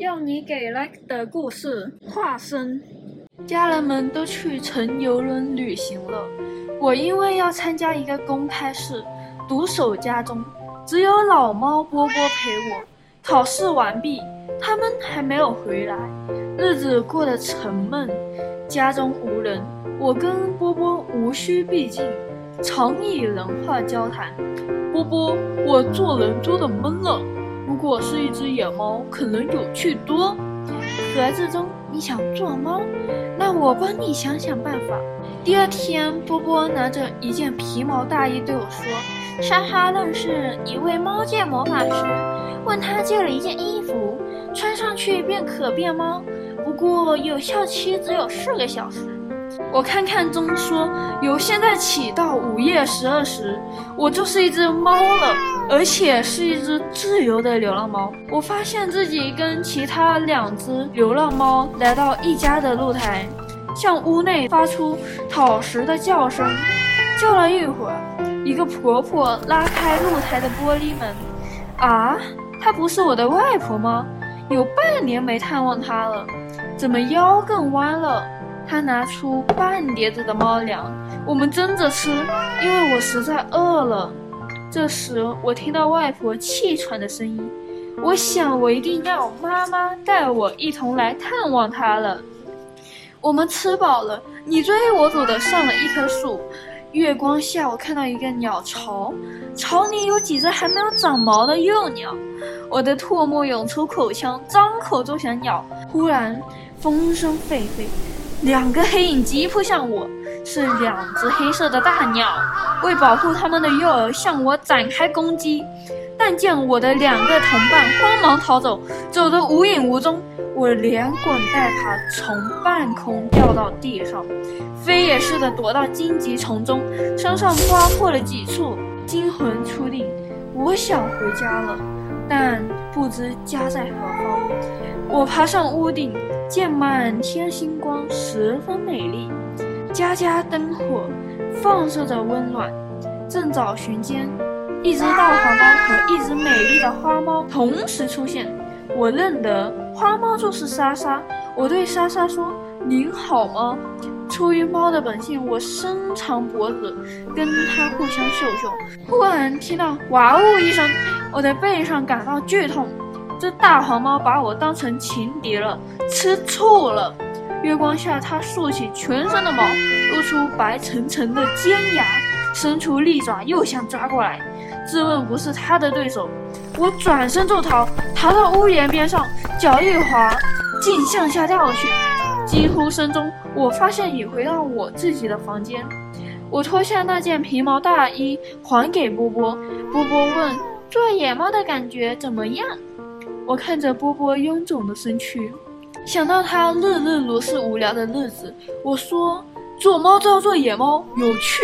用你给 like 的故事化身。家人们都去乘游轮旅行了，我因为要参加一个公开试，独守家中，只有老猫波波陪我。考试完毕，他们还没有回来，日子过得沉闷，家中无人，我跟波波无需避忌，常以人话交谈。波波，我做人做的闷了。如果是一只野猫，可能有趣多。盒子中，你想做猫？那我帮你想想办法。第二天，波波拿着一件皮毛大衣对我说：“莎莎认识一位猫界魔法师，问他借了一件衣服，穿上去便可变猫，不过有效期只有四个小时。”我看看钟，说由现在起到午夜十二时，我就是一只猫了，而且是一只自由的流浪猫。我发现自己跟其他两只流浪猫来到一家的露台，向屋内发出讨食的叫声。叫了一会儿，一个婆婆拉开露台的玻璃门。啊，她不是我的外婆吗？有半年没探望她了，怎么腰更弯了？她拿出半碟子的猫粮，我们蒸着吃，因为我实在饿了。这时，我听到外婆气喘的声音，我想我一定要妈妈带我一同来探望她了。我们吃饱了，你追我走的上了一棵树，月光下，我看到一个鸟巢，巢里有几只还没有长毛的幼鸟，我的唾沫涌出口腔，张口就想咬。忽然，风声沸沸。两个黑影急扑向我，是两只黑色的大鸟，为保护它们的幼儿向我展开攻击。但见我的两个同伴慌忙逃走，走得无影无踪，我连滚带爬从半空掉到地上，飞也似的躲到荆棘丛中，身上刮破了几处，惊魂初定。我想回家了，但不知家在何方。我爬上屋顶。见满天星光，十分美丽，家家灯火放射着温暖。正找寻间，一只大黄猫和一只美丽的花猫同时出现。我认得花猫就是莎莎，我对莎莎说：“您好吗？”出于猫的本性，我伸长脖子跟它互相嗅嗅。忽然听到“哇呜”一声，我的背上感到剧痛。这大黄猫把我当成情敌了，吃醋了。月光下，它竖起全身的毛，露出白沉沉的尖牙，伸出利爪，又想抓过来。自问不是它的对手，我转身就逃，逃到屋檐边上，脚一滑，竟向下掉去。惊呼声中，我发现已回到我自己的房间。我脱下那件皮毛大衣，还给波波。波波问：“做野猫的感觉怎么样？”我看着波波臃肿的身躯，想到他日日如是无聊的日子，我说：“做猫就要做野猫，有趣。”